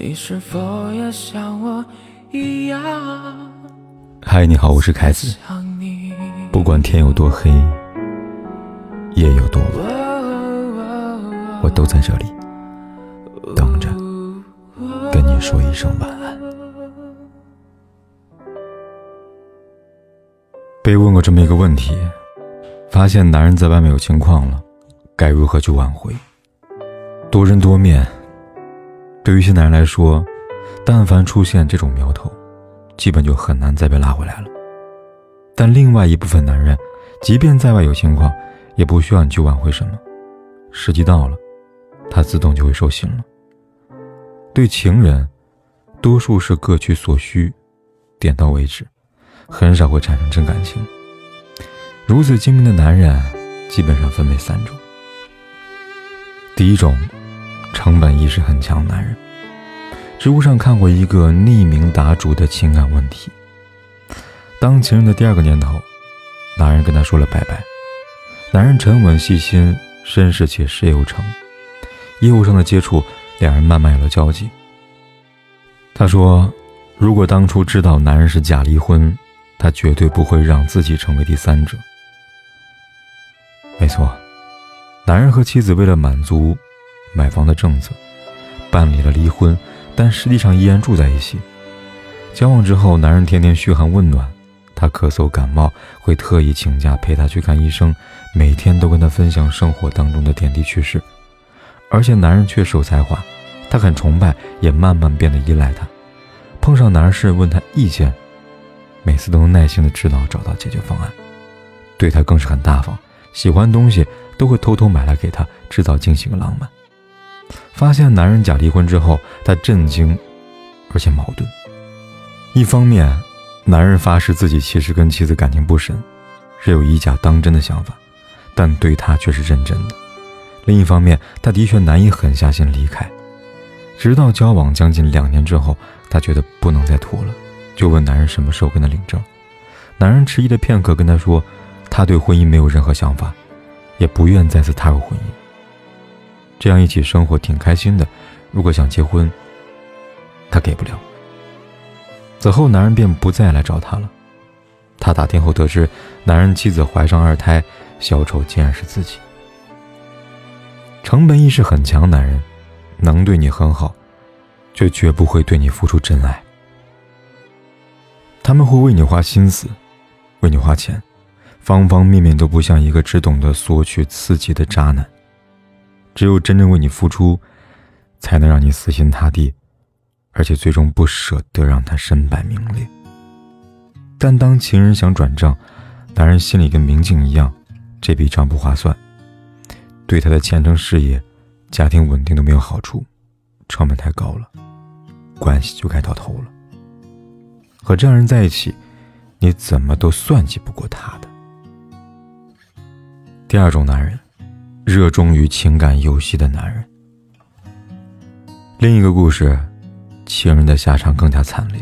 你是否也像我一样？嗨，你好，我是凯子。不管天有多黑，夜有多晚，我都在这里等着跟你说一声晚安。被问过这么一个问题：发现男人在外面有情况了，该如何去挽回？多人多面。对于一些男人来说，但凡出现这种苗头，基本就很难再被拉回来了。但另外一部分男人，即便在外有情况，也不需要你去挽回什么，时机到了，他自动就会收心了。对情人，多数是各取所需，点到为止，很少会产生真感情。如此精明的男人，基本上分为三种。第一种。成本意识很强的男人，知乎上看过一个匿名答主的情感问题。当情人的第二个年头，男人跟他说了拜拜。男人沉稳细心、绅士且事业有成，业务上的接触，两人慢慢有了交集。他说：“如果当初知道男人是假离婚，他绝对不会让自己成为第三者。”没错，男人和妻子为了满足。买房的政策，办理了离婚，但实际上依然住在一起。交往之后，男人天天嘘寒问暖，她咳嗽感冒会特意请假陪他去看医生，每天都跟他分享生活当中的点滴趣事。而且男人确实有才华，他很崇拜，也慢慢变得依赖他。碰上难事问他意见，每次都能耐心的指导找到解决方案，对他更是很大方，喜欢东西都会偷偷买来给他，制造惊喜和浪漫。发现男人假离婚之后，他震惊，而且矛盾。一方面，男人发誓自己其实跟妻子感情不深，是有以假当真的想法，但对他却是认真的；另一方面，他的确难以狠下心离开。直到交往将近两年之后，他觉得不能再拖了，就问男人什么时候跟他领证。男人迟疑了片刻，跟他说，他对婚姻没有任何想法，也不愿再次踏入婚姻。这样一起生活挺开心的，如果想结婚，他给不了。此后，男人便不再来找她了。他打听后得知，男人妻子怀上二胎，小丑竟然是自己。成本意识很强，男人能对你很好，却绝不会对你付出真爱。他们会为你花心思，为你花钱，方方面面都不像一个只懂得索取刺激的渣男。只有真正为你付出，才能让你死心塌地，而且最终不舍得让他身败名裂。但当情人想转账，男人心里跟明镜一样，这笔账不划算，对他的前程事业、家庭稳定都没有好处，成本太高了，关系就该到头了。和这样人在一起，你怎么都算计不过他的。第二种男人。热衷于情感游戏的男人。另一个故事，情人的下场更加惨烈。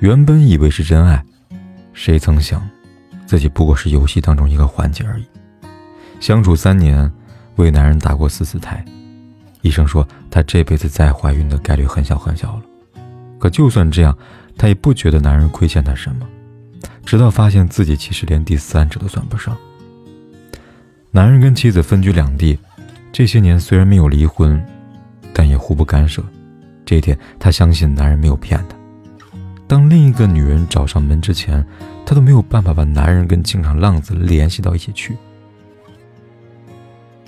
原本以为是真爱，谁曾想，自己不过是游戏当中一个环节而已。相处三年，为男人打过四次胎，医生说她这辈子再怀孕的概率很小很小了。可就算这样，她也不觉得男人亏欠她什么。直到发现自己其实连第三者都算不上。男人跟妻子分居两地，这些年虽然没有离婚，但也互不干涉。这一点，他相信男人没有骗他。当另一个女人找上门之前，他都没有办法把男人跟情场浪子联系到一起去。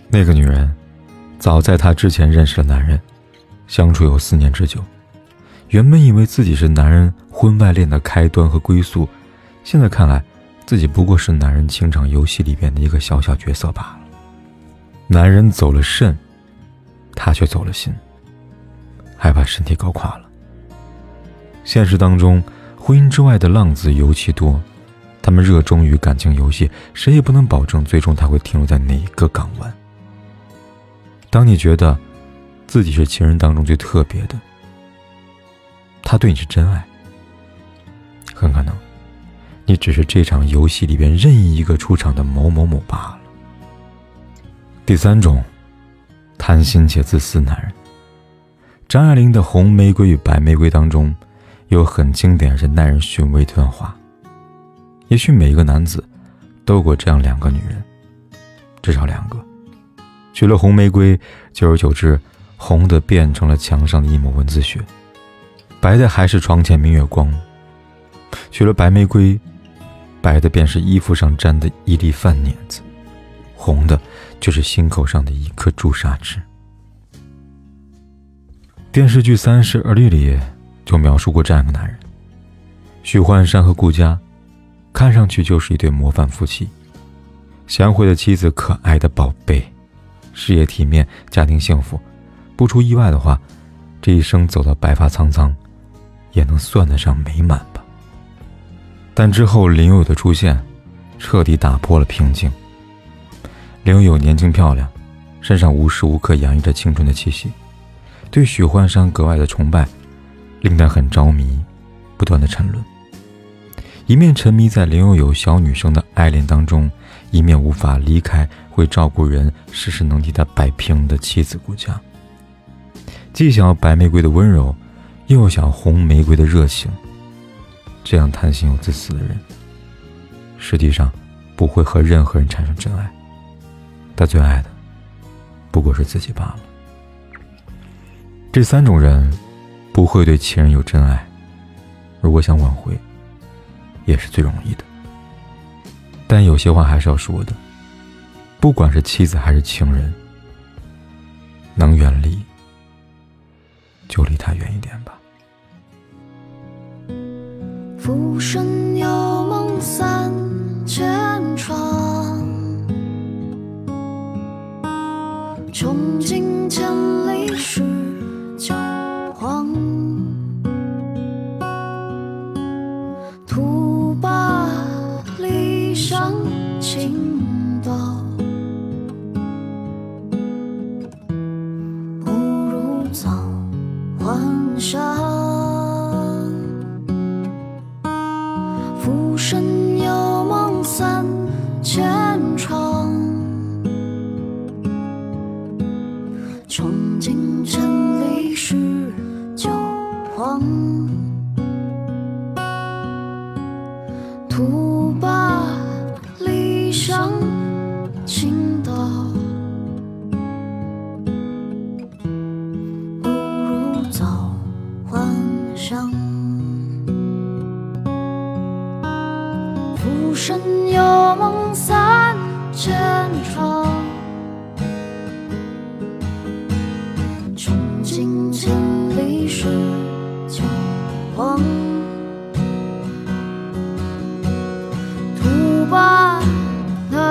那个女人，早在他之前认识了男人，相处有四年之久。原本以为自己是男人婚外恋的开端和归宿，现在看来。自己不过是男人情场游戏里边的一个小小角色罢了。男人走了肾，他却走了心，还把身体搞垮了。现实当中，婚姻之外的浪子尤其多，他们热衷于感情游戏，谁也不能保证最终他会停留在哪一个港湾。当你觉得自己是情人当中最特别的，他对你是真爱，很可能。你只是这场游戏里边任意一个出场的某某某罢了。第三种，贪心且自私男人，张爱玲的《红玫瑰与白玫瑰》当中，有很经典而耐人寻味的段话。也许每一个男子，都有过这样两个女人，至少两个。娶了红玫瑰，久而久之，红的变成了墙上的一抹蚊子血，白的还是床前明月光。娶了白玫瑰，白的便是衣服上沾的一粒饭碾子，红的就是心口上的一颗朱砂痣。电视剧《三十而立》里就描述过这样一个男人：许幻山和顾佳，看上去就是一对模范夫妻。贤惠的妻子，可爱的宝贝，事业体面，家庭幸福。不出意外的话，这一生走到白发苍苍，也能算得上美满。但之后林有有的出现，彻底打破了平静。林有有年轻漂亮，身上无时无刻洋溢着青春的气息。对许幻山格外的崇拜，令他很着迷，不断的沉沦。一面沉迷在林有有小女生的爱恋当中，一面无法离开会照顾人、事事能替他摆平的妻子顾家。既想要白玫瑰的温柔，又想红玫瑰的热情。这样贪心又自私的人，实际上不会和任何人产生真爱。他最爱的，不过是自己罢了。这三种人不会对情人有真爱，如果想挽回，也是最容易的。但有些话还是要说的，不管是妻子还是情人，能远离就离他远一点吧。浮生有梦三千场，穷尽千里是旧黄。徒把离伤轻道，不如早还乡。徒把理想倾倒，不如早还乡。浮生有梦三千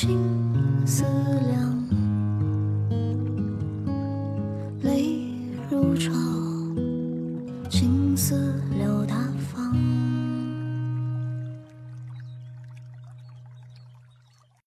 青丝